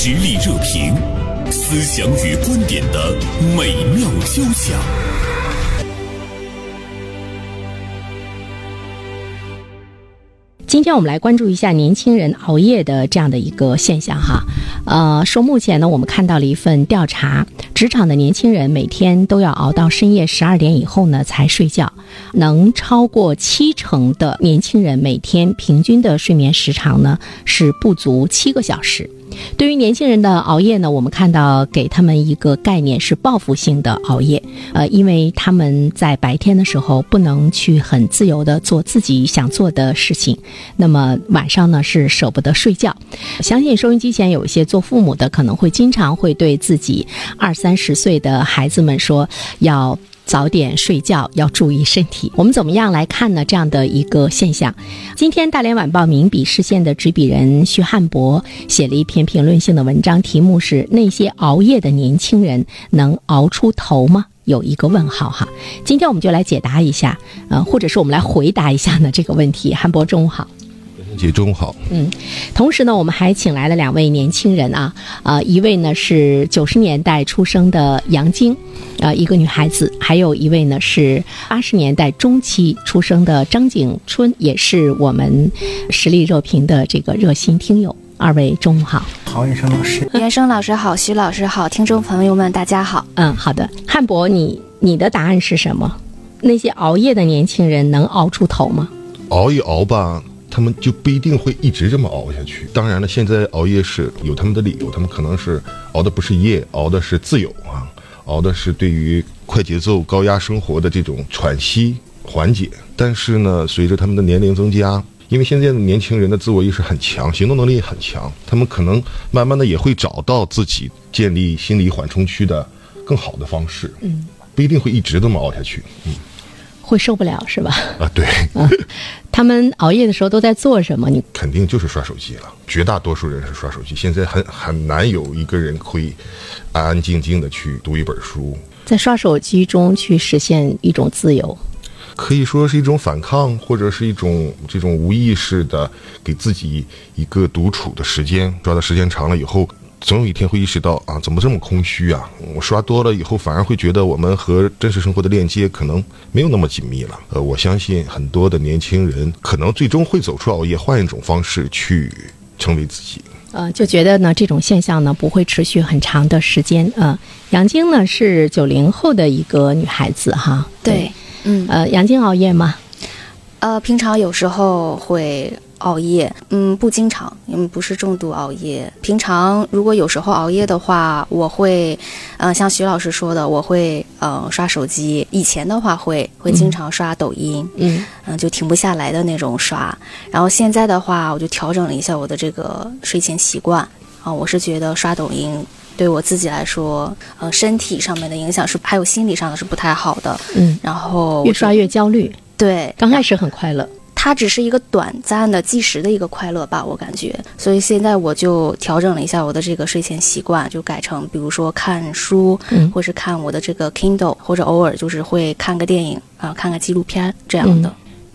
实力热评，思想与观点的美妙交响。今天我们来关注一下年轻人熬夜的这样的一个现象哈，呃，说目前呢，我们看到了一份调查，职场的年轻人每天都要熬到深夜十二点以后呢才睡觉，能超过七成的年轻人每天平均的睡眠时长呢是不足七个小时。对于年轻人的熬夜呢，我们看到给他们一个概念是报复性的熬夜，呃，因为他们在白天的时候不能去很自由的做自己想做的事情，那么晚上呢是舍不得睡觉。相信收音机前有一些做父母的，可能会经常会对自己二三十岁的孩子们说要。早点睡觉，要注意身体。我们怎么样来看呢？这样的一个现象。今天大连晚报名笔视线的执笔人徐汉博写了一篇评论性的文章，题目是“那些熬夜的年轻人能熬出头吗？”有一个问号哈。今天我们就来解答一下，呃，或者是我们来回答一下呢这个问题。汉博，中午好。姐，中午好。嗯，同时呢，我们还请来了两位年轻人啊，呃，一位呢是九十年代出生的杨晶，呃，一个女孩子；还有一位呢是八十年代中期出生的张景春，也是我们实力热评的这个热心听友。二位中午好。郝远生老师，袁生老师好，徐老师好，听众朋友们大家好。嗯，好的。汉博，你你的答案是什么？那些熬夜的年轻人能熬出头吗？熬一熬吧。他们就不一定会一直这么熬下去。当然了，现在熬夜是有他们的理由，他们可能是熬的不是夜，熬的是自由啊，熬的是对于快节奏、高压生活的这种喘息缓解。但是呢，随着他们的年龄增加，因为现在的年轻人的自我意识很强，行动能力也很强，他们可能慢慢的也会找到自己建立心理缓冲区的更好的方式。嗯，不一定会一直这么熬下去。嗯。会受不了是吧？啊，对。他们熬夜的时候都在做什么？你肯定就是刷手机了。绝大多数人是刷手机。现在很很难有一个人会安安静静的去读一本书，在刷手机中去实现一种自由，可以说是一种反抗，或者是一种这种无意识的给自己一个独处的时间。抓的时间长了以后。总有一天会意识到啊，怎么这么空虚啊？我刷多了以后，反而会觉得我们和真实生活的链接可能没有那么紧密了。呃，我相信很多的年轻人可能最终会走出熬夜，换一种方式去成为自己。呃，就觉得呢，这种现象呢不会持续很长的时间。呃，杨晶呢是九零后的一个女孩子哈。对，嗯，呃，杨晶熬夜吗？呃，平常有时候会。熬夜，嗯，不经常，因为不是重度熬夜。平常如果有时候熬夜的话，我会，嗯，像徐老师说的，我会，呃，刷手机。以前的话会会经常刷抖音，嗯，嗯，就停不下来的那种刷。然后现在的话，我就调整了一下我的这个睡前习惯。啊，我是觉得刷抖音对我自己来说，呃，身体上面的影响是还有心理上的是不太好的。嗯，然后越刷越焦虑。对，刚开始很快乐。它只是一个短暂的、即时的一个快乐吧，我感觉。所以现在我就调整了一下我的这个睡前习惯，就改成比如说看书，嗯或是看我的这个 Kindle，或者偶尔就是会看个电影啊，看个纪录片这样的。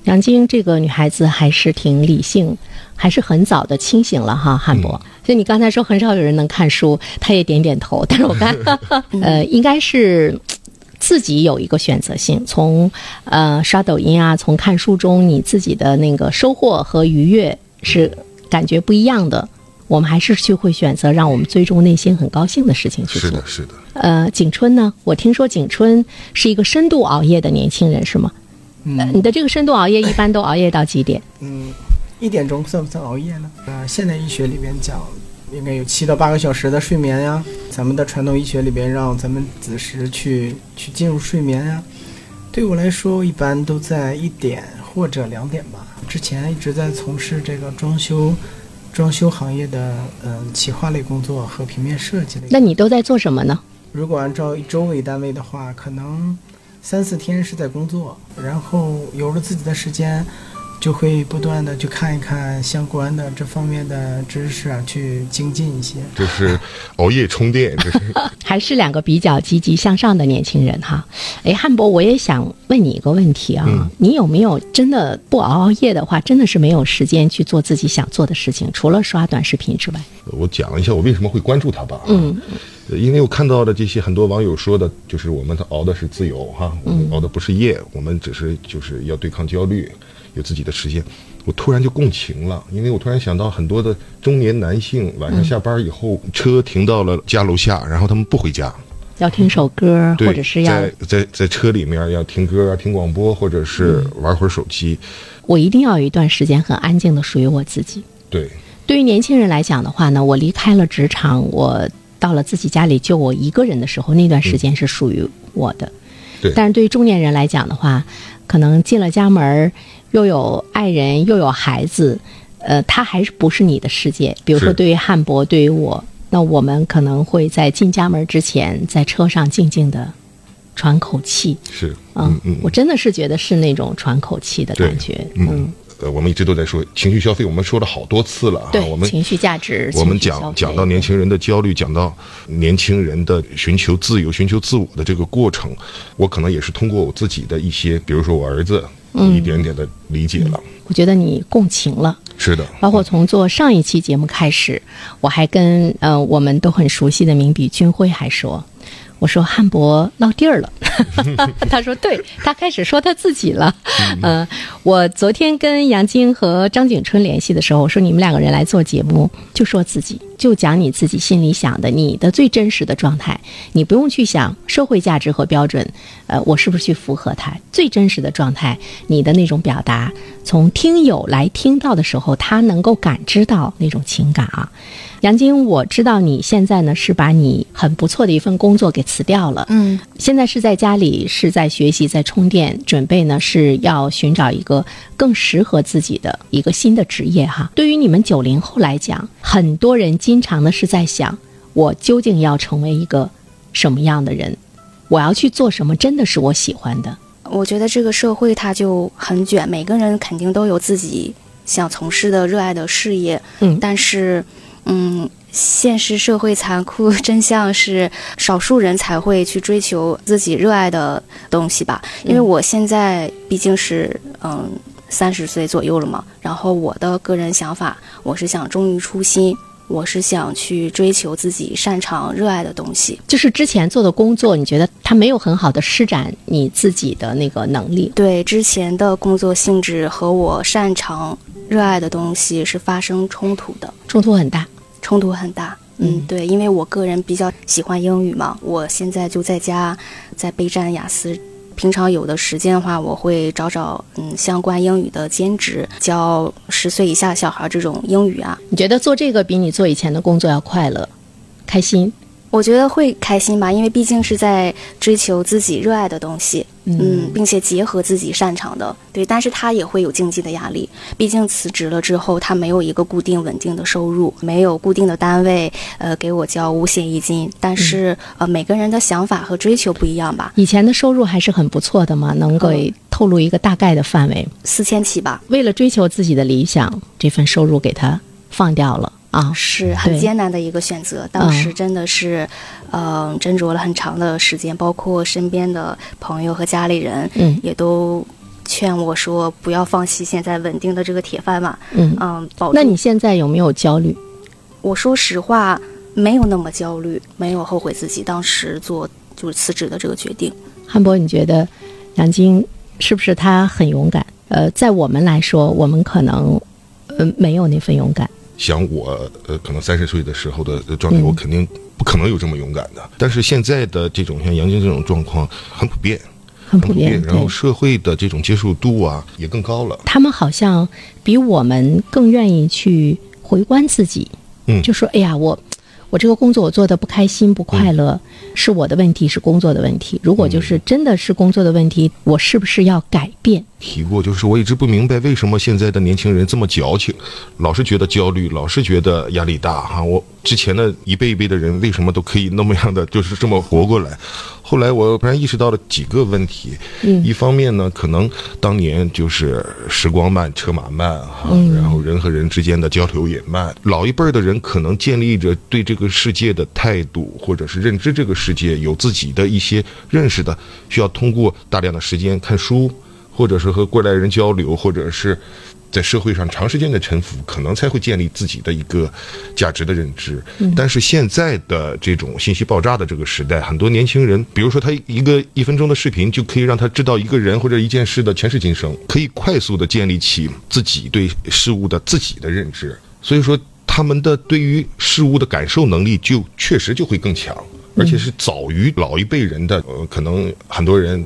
杨晶这个女孩子还是挺理性，还是很早的清醒了哈，汉博。所以你刚才说很少有人能看书，她也点点头。但是我看，呃，应该是。自己有一个选择性，从呃刷抖音啊，从看书中，你自己的那个收获和愉悦是感觉不一样的。我们还是去会选择让我们最终内心很高兴的事情去做。是的，是的。呃，景春呢？我听说景春是一个深度熬夜的年轻人，是吗？嗯。你的这个深度熬夜一般都熬夜到几点？嗯，一点钟算不算熬夜呢？呃，现代医学里面讲。应该有七到八个小时的睡眠呀。咱们的传统医学里边让咱们子时去去进入睡眠呀。对我来说，一般都在一点或者两点吧。之前一直在从事这个装修装修行业的嗯企划类工作和平面设计类。那你都在做什么呢？如果按照一周为单位的话，可能三四天是在工作，然后有了自己的时间。就会不断的去看一看相关的这方面的知识啊，去精进一些。就是熬夜充电，这是 还是两个比较积极向上的年轻人哈。哎，汉博，我也想问你一个问题啊，嗯你有没有真的不熬熬夜的话，真的是没有时间去做自己想做的事情，除了刷短视频之外？我讲一下我为什么会关注他吧。嗯，呃因为我看到的这些很多网友说的，就是我们熬的是自由哈，我们熬的不是夜，我们只是就是要对抗焦虑，有自己的时间。我突然就共情了，因为我突然想到很多的中年男性晚上下班以后，车停到了家楼下，然后他们不回家，要听首歌，对，或者是要在在在车里面要听歌啊、听广播，或者是玩会儿手机。我一定要有一段时间很安静的属于我自己。对，对于年轻人来讲的话呢，我离开了职场，我到了自己家里就我一个人的时候，那段时间是属于我的。对但是对于中年人来讲的话，可能进了家门儿，又有爱人，又有孩子，呃，他还是不是你的世界。比如说，对于汉博，对于我，那我们可能会在进家门之前，在车上静静的喘口气。是，嗯嗯嗯，我真的是觉得是那种喘口气的感觉。嗯，呃，我们一直都在说情绪消费，我们说了好多次了啊，对，我们情绪价值，我们讲讲到年轻人的焦虑，讲到年轻人的寻求自由、寻求自我的这个过程，我可能也是通过我自己的一些，比如说我儿子，嗯一点点的理解了。我觉得你共情了。是的，包括从做上一期节目开始，我还跟呃我们都很熟悉的名笔军辉还说，我说汉博落地儿了，他说对，他开始说他自己了。呃，我昨天跟杨晶和张景春联系的时候，我说你们两个人来做节目，就说自己，就讲你自己心里想的，你的最真实的状态，你不用去想社会价值和标准，呃，我是不是去符合它？最真实的状态，你的那种表达，从听友来听到的时候，他能够感知到那种情感啊。杨晶，我知道你现在呢是把你很不错的一份工作给辞掉了，嗯，现在是在家里是在学习，在充电，准备呢是要寻找一个更适合自己的一个新的职业哈。对于你们九零后来讲，很多人经常的是在想，我究竟要成为一个什么样的人？我要去做什么？真的是我喜欢的？我觉得这个社会它就很卷，每个人肯定都有自己想从事的热爱的事业，嗯但是，嗯，现实社会残酷真相是，少数人才会去追求自己热爱的东西吧。因为我现在毕竟是嗯三十岁左右了嘛，然后我的个人想法，我是想忠于初心，我是想去追求自己擅长热爱的东西。就是之前做的工作，你觉得它没有很好的施展你自己的那个能力？对之前的工作性质和我擅长、热爱的东西是发生冲突的，冲突很大。冲突很大。嗯嗯，对，因为我个人比较喜欢英语嘛，我现在就在家在备战雅思。平常有的时间的话，我会找找嗯相关英语的兼职，教十岁以下小孩这种英语啊，你觉得做这个比你做以前的工作要快乐、开心？我觉得会开心吧，因为毕竟是在追求自己热爱的东西，嗯，并且结合自己擅长的，对。但是他也会有经济的压力，毕竟辞职了之后，他没有一个固定稳定的收入，没有固定的单位，呃，给我交五险一金。但是、呃，每个人的想法和追求不一样吧，以前的收入还是很不错的嘛，能给透露一个大概的范围。四千起吧，为了追求自己的理想，这份收入给他放掉了啊。是很艰难的一个选择。当时真的是，嗯、斟酌了很长的时间，包括身边的朋友和家里人，嗯也都劝我说不要放弃现在稳定的这个铁饭碗，嗯，嗯，保。那你现在有没有焦虑？我说实话，没有那么焦虑，没有后悔自己当时做就是辞职的这个决定。汉博，你觉得杨晶是不是他很勇敢？呃，在我们来说，我们可能呃没有那份勇敢。想我呃，可能三十岁的时候的呃状态，嗯我肯定不可能有这么勇敢的。但是现在的这种像杨晶这种状况很普遍，很普遍，然后社会的这种接受度啊也更高了。他们好像比我们更愿意去回观自己，嗯就说：“哎呀，我我这个工作我做的不开心、不快乐，是我的问题，是工作的问题。如果就是真的是工作的问题，我是不是要改变？提过，就是我一直不明白为什么现在的年轻人这么矫情，老是觉得焦虑，老是觉得压力大哈。我之前的一辈一辈的人为什么都可以那么样的就是这么活过来？后后来我突然意识到了几个问题，嗯一方面呢，可能当年就是时光慢，车马慢哈，嗯然后人和人之间的交流也慢。老一辈儿的人可能建立着对这个世界的态度，或者是认知这个世界有自己的一些认识的，需要通过大量的时间看书，或者是和过来人交流，或者是。在社会上长时间的沉浮，可能才会建立自己的一个价值的认知。但是现在的这种信息爆炸的这个时代，很多年轻人，比如说他一个一分钟的视频，就可以让他知道一个人或者一件事的前世今生，可以快速的建立起自己对事物的自己的认知。所以说，他们的对于事物的感受能力就确实就会更强，而且是早于老一辈人的。呃，可能很多人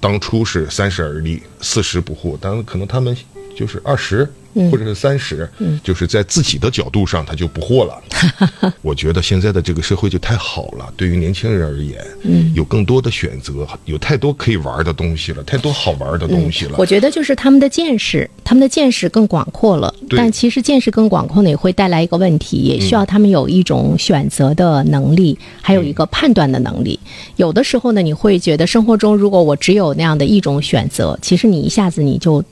当初是三十而立，四十不惑，但可能他们就是二十。或者是三十、就是在自己的角度上他就不惑了。我觉得现在的这个社会就太好了，对于年轻人而言，嗯，有更多的选择，有太多可以玩的东西了，太多好玩的东西了。我觉得就是他们的见识，他们的见识更广阔了。但其实见识更广阔呢，也会带来一个问题，也需要他们有一种选择的能力，还有一个判断的能力。有的时候呢，你会觉得生活中如果我只有那样的一种选择，其实你一下子你就对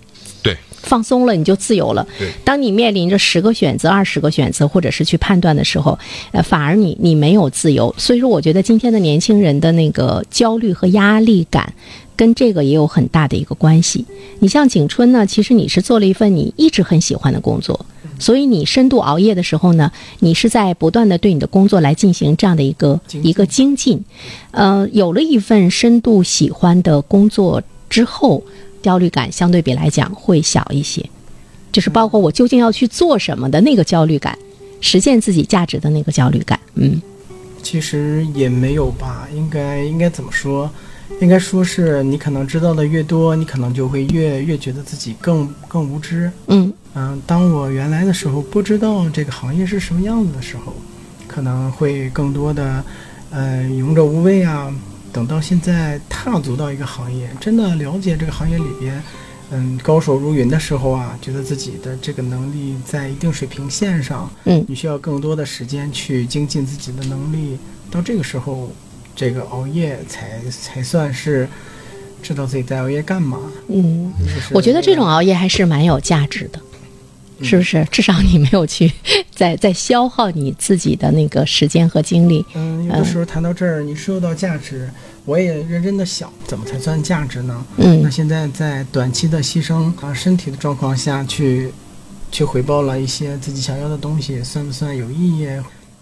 放松了，你就自由了对。当你面临着十个选择、二十个选择，或者是去判断的时候，呃，反而你你没有自由。所以说，我觉得今天的年轻人的那个焦虑和压力感。跟这个也有很大的一个关系。你像景春呢，其实你是做了一份你一直很喜欢的工作，所以你深度熬夜的时候呢，你是在不断的对你的工作来进行这样的一个一个精进。呃，有了一份深度喜欢的工作之后，焦虑感相对比来讲会小一些，就是包括我究竟要去做什么的那个焦虑感，实现自己价值的那个焦虑感。嗯其实也没有吧，应该应该怎么说？应该说是你可能知道的越多，你可能就会越越觉得自己更更无知。嗯嗯，当我原来的时候不知道这个行业是什么样子的时候，可能会更多的，呃，勇者无畏啊。等到现在踏足到一个行业，真的了解这个行业里边，嗯，高手如云的时候啊，觉得自己的这个能力在一定水平线上，嗯你需要更多的时间去精进自己的能力。到这个时候，这个熬夜才才算是知道自己在熬夜干嘛。嗯，我觉得这种熬夜还是蛮有价值的。是不是？至少你没有去 在在消耗你自己的那个时间和精力。嗯，有的时候谈到这儿，你说到价值，我也认真的想，怎么才算价值呢？嗯那嗯现在在短期的牺牲啊身体的状况下去，去回报了一些自己想要的东西，算不算有意义？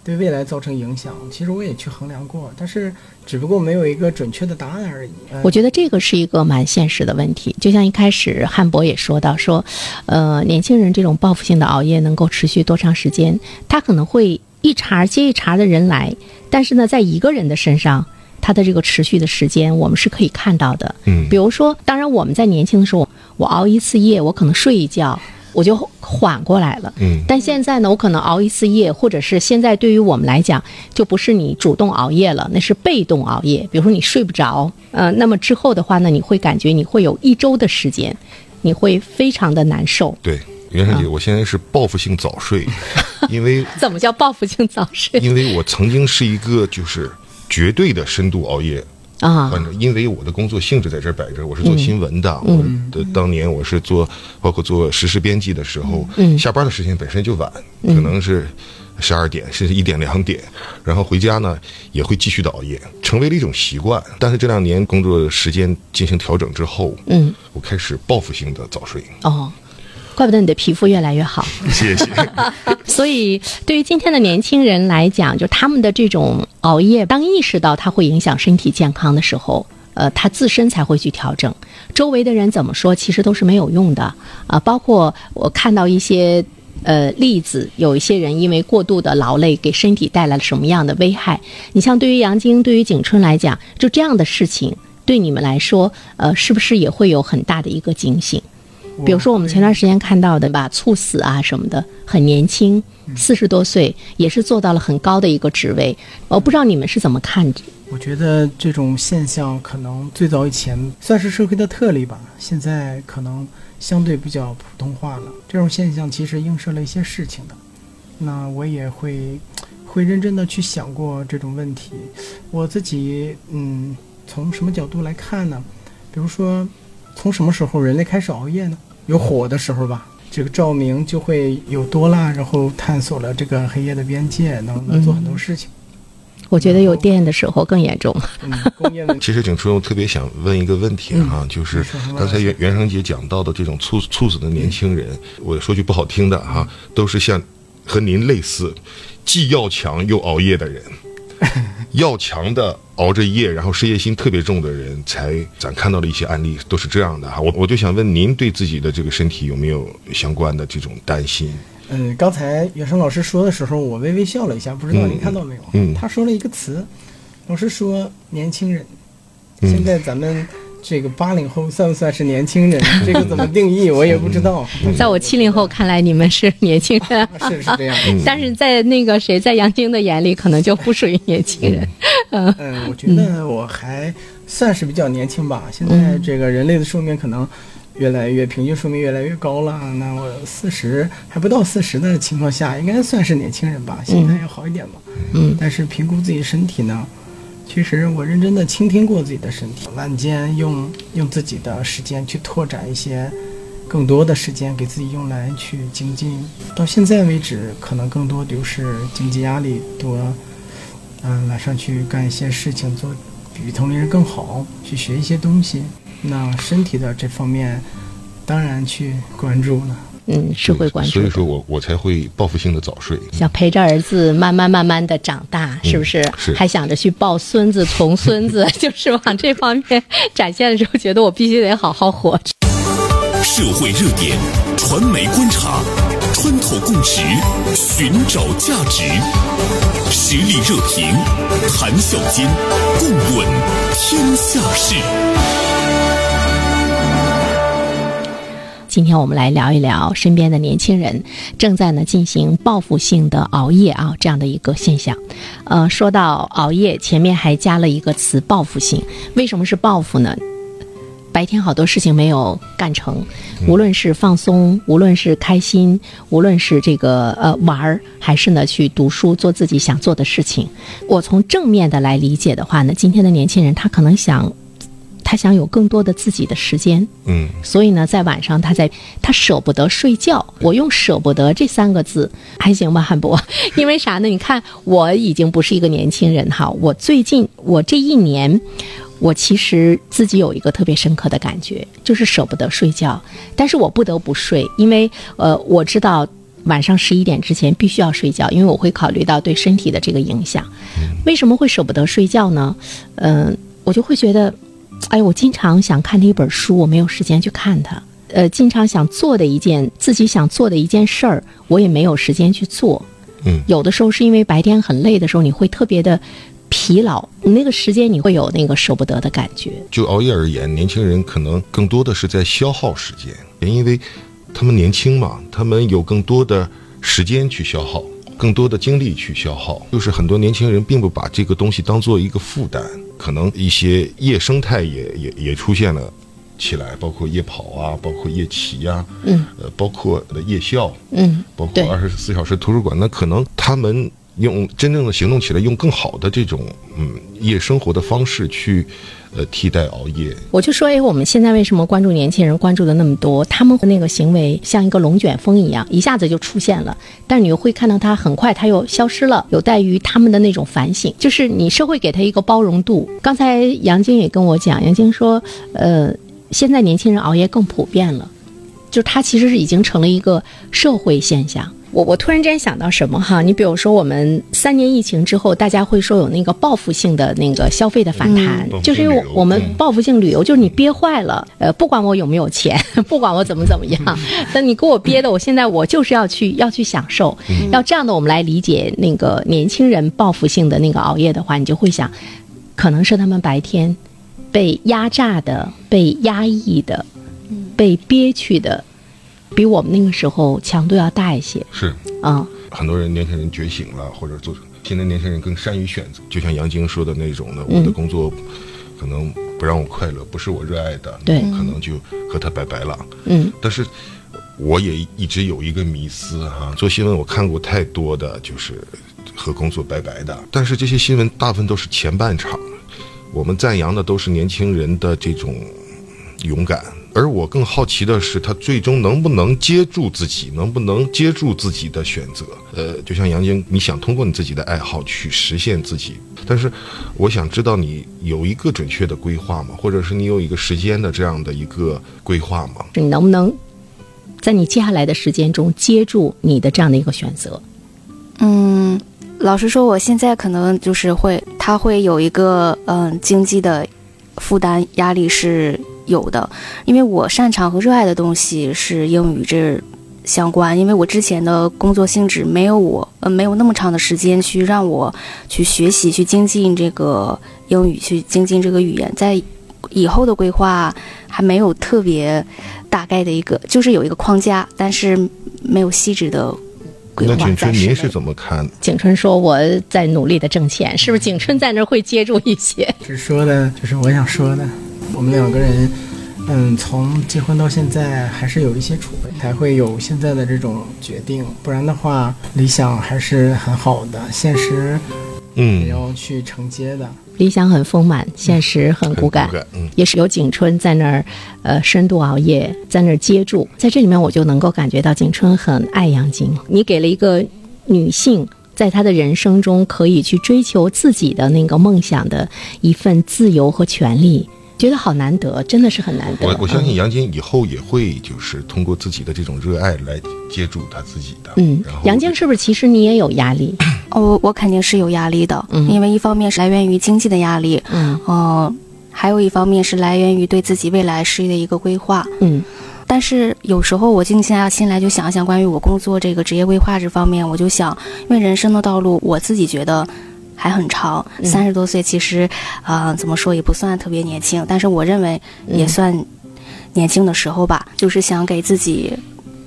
对未来造成影响？其实我也去衡量过，但是只不过没有一个准确的答案而已。呃我觉得这个是一个蛮现实的问题。就像一开始汉博也说到说，呃，年轻人这种报复性的熬夜能够持续多长时间？他可能会一茬接一茬的人来，但是呢，在一个人的身上，他的这个持续的时间，我们是可以看到的。嗯比如说，当然我们在年轻的时候，我熬一次夜，我可能睡一觉，我就缓过来了。嗯但现在呢，我可能熬一次夜，或者是现在对于我们来讲，就不是你主动熬夜了，那是被动熬夜。比如说你睡不着，呃，那么之后的话呢，你会感觉你会有一周的时间，你会非常的难受。对，袁生姐，啊我现在是报复性早睡，因为怎么叫报复性早睡因为我曾经是一个就是绝对的深度熬夜。啊反？正因为我的工作性质在这儿摆着，我是做嗯新闻的，我的当年我是做包括做实时编辑的时候，嗯下班的时间本身就晚，可能是十二点甚至一点两点，然后回家呢也会继续的熬夜，成为了一种习惯。但是这两年工作时间进行调整之后，嗯，我开始报复性的早睡。哦，怪不得你的皮肤越来越好。谢谢。所以，对于今天的年轻人来讲，就他们的这种熬夜，当意识到它会影响身体健康的时候，呃，他自身才会去调整。周围的人怎么说，其实都是没有用的啊、包括我看到一些呃例子，有一些人因为过度的劳累，给身体带来了什么样的危害？你像对于杨晶、对于景春来讲，就这样的事情，对你们来说，呃，是不是也会有很大的一个警醒？比如说我们前段时间看到的吧，猝死啊什么的，很年轻，四十多岁，也是做到了很高的一个职位。我不知道你们是怎么看？我觉得这种现象可能最早以前算是社会的特例吧，现在可能相对比较普通化了。这种现象其实映射了一些事情的。那我也会会认真的去想过这种问题。我自己嗯，从什么角度来看呢？比如说，从什么时候人类开始熬夜呢？有火的时候吧，这个照明就会有多了，然后探索了这个黑夜的边界，能能做很多事情。我觉得有电的时候更严重。其实景春，我特别想问一个问题哈，就是刚才袁袁生姐讲到的这种猝猝死的年轻人，我说句不好听的哈，都是像和您类似，既要强又熬夜的人。要强的熬着夜，然后事业心特别重的人，才咱看到的一些案例都是这样的哈。我我就想问您，对自己的这个身体有没有相关的这种担心？嗯，刚才袁生老师说的时候，我微微笑了一下，不知道您看到没有？嗯，他说了一个词，老师说年轻人。现在咱们。这个八零后算不算是年轻人？这个怎么定义？我也不知道。在我七零后看来，你们是年轻人，是是这样。但是在那个谁，在杨晶的眼里，可能就不属于年轻人。嗯嗯，我觉得我还算是比较年轻吧。现在这个人类的寿命可能越来越平均寿命越来越高了。那我四十还不到四十的情况下，应该算是年轻人吧？心态要好一点吧。嗯。但是评估自己身体呢？其实我认真的倾听过自己的身体，晚间用用自己的时间去拓展一些更多的时间给自己用来去精进。到现在为止，可能更多就是经济压力多，嗯，晚上去干一些事情，做比同龄人更好，去学一些东西。那身体的这方面，当然去关注了。嗯，社会关注，所以说我我才会报复性的早睡，想陪着儿子慢慢慢慢的长大，是不是？是，还想着去抱孙子、从孙子，就是往这方面展现的时候，觉得我必须得好好活着。社会热点，传媒观察，穿透共识，寻找价值，实力热评，谈笑间，共论天下事。今天我们来聊一聊身边的年轻人正在呢进行报复性的熬夜啊这样的一个现象。呃，说到熬夜，前面还加了一个词“报复性”。为什么是报复呢？白天好多事情没有干成，无论是放松，无论是开心，无论是这个呃玩儿，还是呢去读书做自己想做的事情。我从正面的来理解的话呢，今天的年轻人他可能想。他想有更多的自己的时间，嗯，所以呢，在晚上他在他舍不得睡觉。我用“舍不得”这三个字还行吧，汉博？因为啥呢？你看，我已经不是一个年轻人哈。我最近我这一年，我其实自己有一个特别深刻的感觉，就是舍不得睡觉。但是我不得不睡，因为呃，我知道晚上十一点之前必须要睡觉，因为我会考虑到对身体的这个影响。为什么会舍不得睡觉呢？嗯，我就会觉得。哎，我经常想看的一本书，我没有时间去看它。呃，经常想做的一件自己想做的一件事儿，我也没有时间去做。嗯，有的时候是因为白天很累的时候，你会特别的疲劳，你那个时间你会有那个舍不得的感觉。就熬夜而言，年轻人可能更多的是在消耗时间，因为他们年轻嘛，他们有更多的时间去消耗，更多的精力去消耗。就是很多年轻人并不把这个东西当做一个负担。可能一些夜生态也也也出现了起来，包括夜跑啊，包括夜骑呀，嗯，呃，包括夜校，嗯，包括二十四小时图书馆，那可能他们。用真正的行动起来，用更好的这种嗯夜生活的方式去，呃替代熬夜。我就说，哎，我们现在为什么关注年轻人关注的那么多？他们的那个行为像一个龙卷风一样，一下子就出现了，但你会看到他很快他又消失了。有待于他们的那种反省，就是你社会给他一个包容度。刚才杨晶也跟我讲，杨晶说，呃，现在年轻人熬夜更普遍了，就他其实是已经成了一个社会现象。我我突然间想到什么哈？你比如说，我们三年疫情之后，大家会说有那个报复性的那个消费的反弹，就是因为我们报复性旅游，就是你憋坏了，呃，不管我有没有钱，不管我怎么怎么样，那你给我憋的，我现在我就是要去要去享受，要这样的我们来理解那个年轻人报复性的那个熬夜的话，你就会想，可能是他们白天被压榨的、被压抑的、被憋屈的。比我们那个时候强度要大一些，是。啊，很多人年轻人觉醒了，或者做现在年轻人更善于选择，就像杨晶说的那种的，我的工作可能不让我快乐，不是我热爱的，对，可能就和他拜拜了。嗯，但是我也一直有一个迷思哈，做新闻我看过太多的就是和工作拜拜的，但是这些新闻大部分都是前半场，我们赞扬的都是年轻人的这种勇敢，而我更好奇的是，他最终能不能接住自己，能不能接住自己的选择？呃，就像杨晶，你想通过你自己的爱好去实现自己，但是我想知道你有一个准确的规划吗？或者是你有一个时间的这样的一个规划吗？你能不能在你接下来的时间中接住你的这样的一个选择？嗯，老实说，我现在可能就是会，他会有一个嗯经济的负担压力是有的，因为我擅长和热爱的东西是英语这相关，因为我之前的工作性质没有我呃没有那么长的时间去让我去学习去精进这个英语去精进这个语言，在以后的规划还没有特别大概的一个，就是有一个框架，但是没有细致的规划。那景春，您是怎么看？景春说：“我在努力的挣钱，是不是？景春在那儿会接住一些。只说的就是我想说的，我们两个人，嗯，从结婚到现在还是有一些储备，才会有现在的这种决定。不然的话，理想还是很好的，现实嗯也嗯，要去承接的。理想很丰满，现实很骨感。很嗯，也是有景春在那儿，呃，深度熬夜，在那儿接住，在这里面我就能够感觉到景春很爱杨晶。你给了一个女性在她的人生中可以去追求自己的那个梦想的一份自由和权利，觉得好难得，真的是很难得。我我相信嗯杨晶以后也会就是通过自己的这种热爱来接住他自己的。嗯然后，杨晶是不是其实你也有压力？哦，我我肯定是有压力的，嗯因为一方面是来源于经济的压力，嗯嗯、还有一方面是来源于对自己未来事业的一个规划。嗯但是有时候我静下心来就想一想关于我工作这个职业规划这方面，我就想，因为人生的道路我自己觉得还很长，嗯三十多岁其实，啊、怎么说也不算特别年轻，但是我认为也嗯算年轻的时候吧，就是想给自己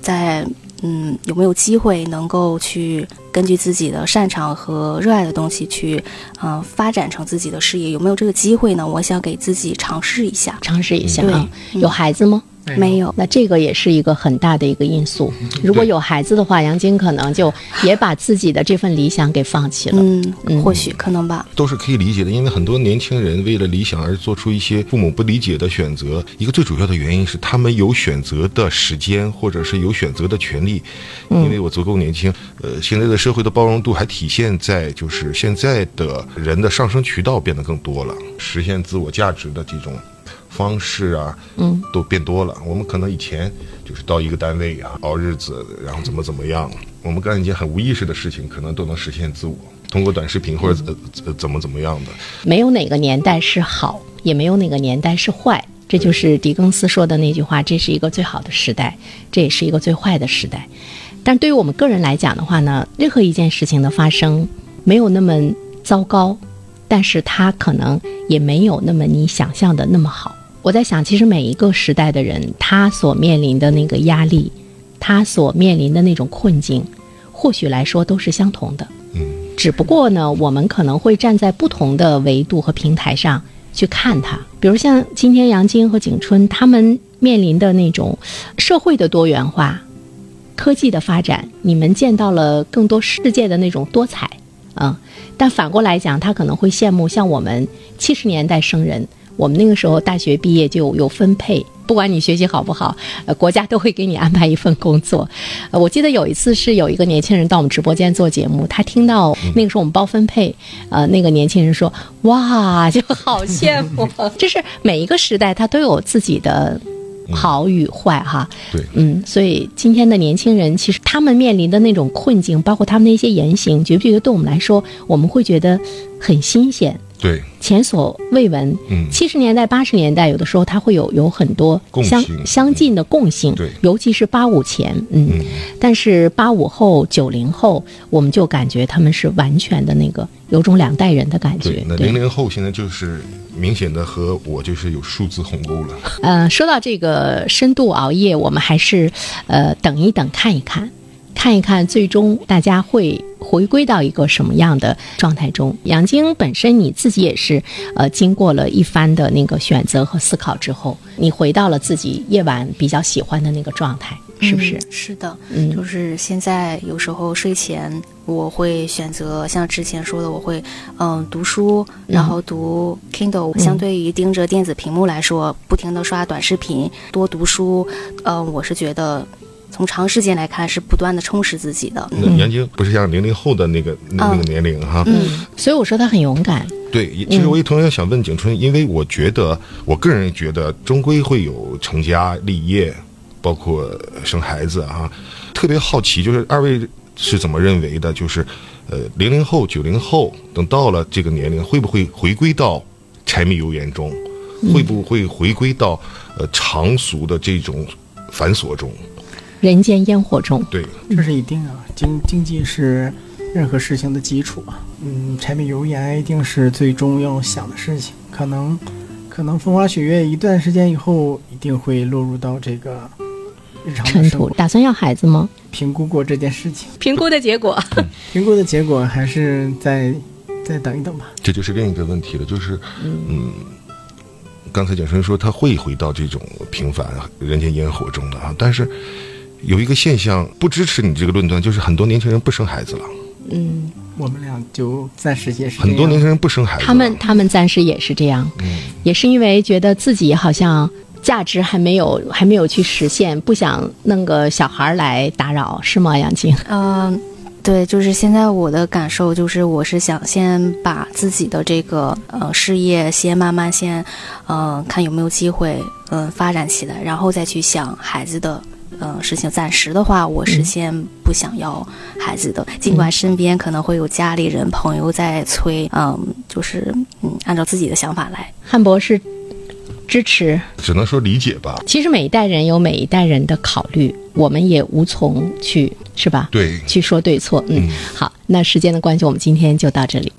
在嗯有没有机会能够去根据自己的擅长和热爱的东西去嗯、呃发展成自己的事业，有没有这个机会呢？我想给自己尝试一下。尝试一下对啊。有孩子吗？没有，那这个也是一个很大的一个因素。如果有孩子的话，杨晶可能就也把自己的这份理想给放弃了。嗯嗯，或许可能吧。都是可以理解的，因为很多年轻人为了理想而做出一些父母不理解的选择。一个最主要的原因是他们有选择的时间，或者是有选择的权利。因为我足够年轻，呃，现在的社会的包容度还体现在就是现在的人的上升渠道变得更多了，实现自我价值的这种。方式啊，嗯，都变多了。我们可能以前就是到一个单位啊，熬日子，然后怎么怎么样，我们干一件很无意识的事情，可能都能实现自我，通过短视频或者呃呃怎么怎么样的。没有哪个年代是好，也没有哪个年代是坏。这就是狄更斯说的那句话：这是一个最好的时代，这也是一个最坏的时代。但对于我们个人来讲的话呢，任何一件事情的发生没有那么糟糕，但是它可能也没有那么你想象的那么好。我在想，其实每一个时代的人，他所面临的那个压力，他所面临的那种困境，或许来说都是相同的。嗯，只不过呢，我们可能会站在不同的维度和平台上去看它。比如像今天杨晶和景春他们面临的那种社会的多元化、科技的发展，你们见到了更多世界的那种多彩，嗯。但反过来讲，他可能会羡慕像我们七十年代生人，我们那个时候大学毕业就有有分配。不管你学习好不好，呃，国家都会给你安排一份工作。呃，我记得有一次是有一个年轻人到我们直播间做节目，他听到那个时候我们包分配，呃，那个年轻人说：“哇，就好羡慕。”就是每一个时代他都有自己的好与坏哈。对，嗯，所以今天的年轻人其实他们面临的那种困境，包括他们的一些言行，觉不觉得对我们来说，我们会觉得很新鲜？对，前所未闻。嗯。七十年代、八十年代，有的时候他会有有很多相相近的共性，对。尤其是八五前，嗯，嗯，但是八五后、九零后，我们就感觉他们是完全的那个有种两代人的感觉。对，，那零零后现在就是明显的和我就是有数字鸿沟了。呃，说到这个深度熬夜，我们还是呃等一等，看一看，看一看，最终大家会回归到一个什么样的状态中。杨晶本身你自己也是呃经过了一番的那个选择和思考之后，你回到了自己夜晚比较喜欢的那个状态，是不是？嗯是的，嗯就是现在有时候睡前我会选择像之前说的，我会嗯读书，然后读 Kindle。相对于盯着电子屏幕来说，不停的刷短视频，多读书，嗯，我是觉得从长时间来看是不断的充实自己的。那杨晶不是像零零后的那个那那个年龄哈，嗯，所以我说他很勇敢。对，其实我也同样想问景春，因为我觉得我个人觉得终归会有成家立业，包括生孩子啊，特别好奇，就是二位是怎么认为的？就是呃，零零后、九零后等到了这个年龄，会不会回归到柴米油盐中？会不会回归到呃常俗的这种繁琐中？人间烟火中，对，这是一定啊，经经济是任何事情的基础啊。嗯，柴米油盐一定是最终要想的事情。可能，可能风花雪月一段时间以后，一定会落入到这个日常的尘土。打算要孩子吗？评估过这件事情，评估的结果，评估的结果还是再再等一等吧。这就是另一个问题了，就是嗯，刚才蒋生说他会回到这种平凡人间烟火中的啊，但是有一个现象不支持你这个论断，就是很多年轻人不生孩子了，嗯，我们俩就暂时也是很多年轻人不生孩子，他们他们暂时也是这样，嗯。也是因为觉得自己好像价值还没有还没有去实现，不想弄个小孩儿来打扰，是吗？杨静？嗯，对，就是现在我的感受就是，我是想先把自己的这个呃事业先慢慢先，呃，看有没有机会嗯、呃发展起来，然后再去想孩子的。呃，事情暂时的话，我是先不想要孩子的，尽管身边可能会有家里人、朋友在催，嗯，就是嗯，按照自己的想法来。汉博士支持。只能说理解吧。其实每一代人有每一代人的考虑，我们也无从去是吧？对，去说对错。嗯，嗯好，那时间的关系，我们今天就到这里。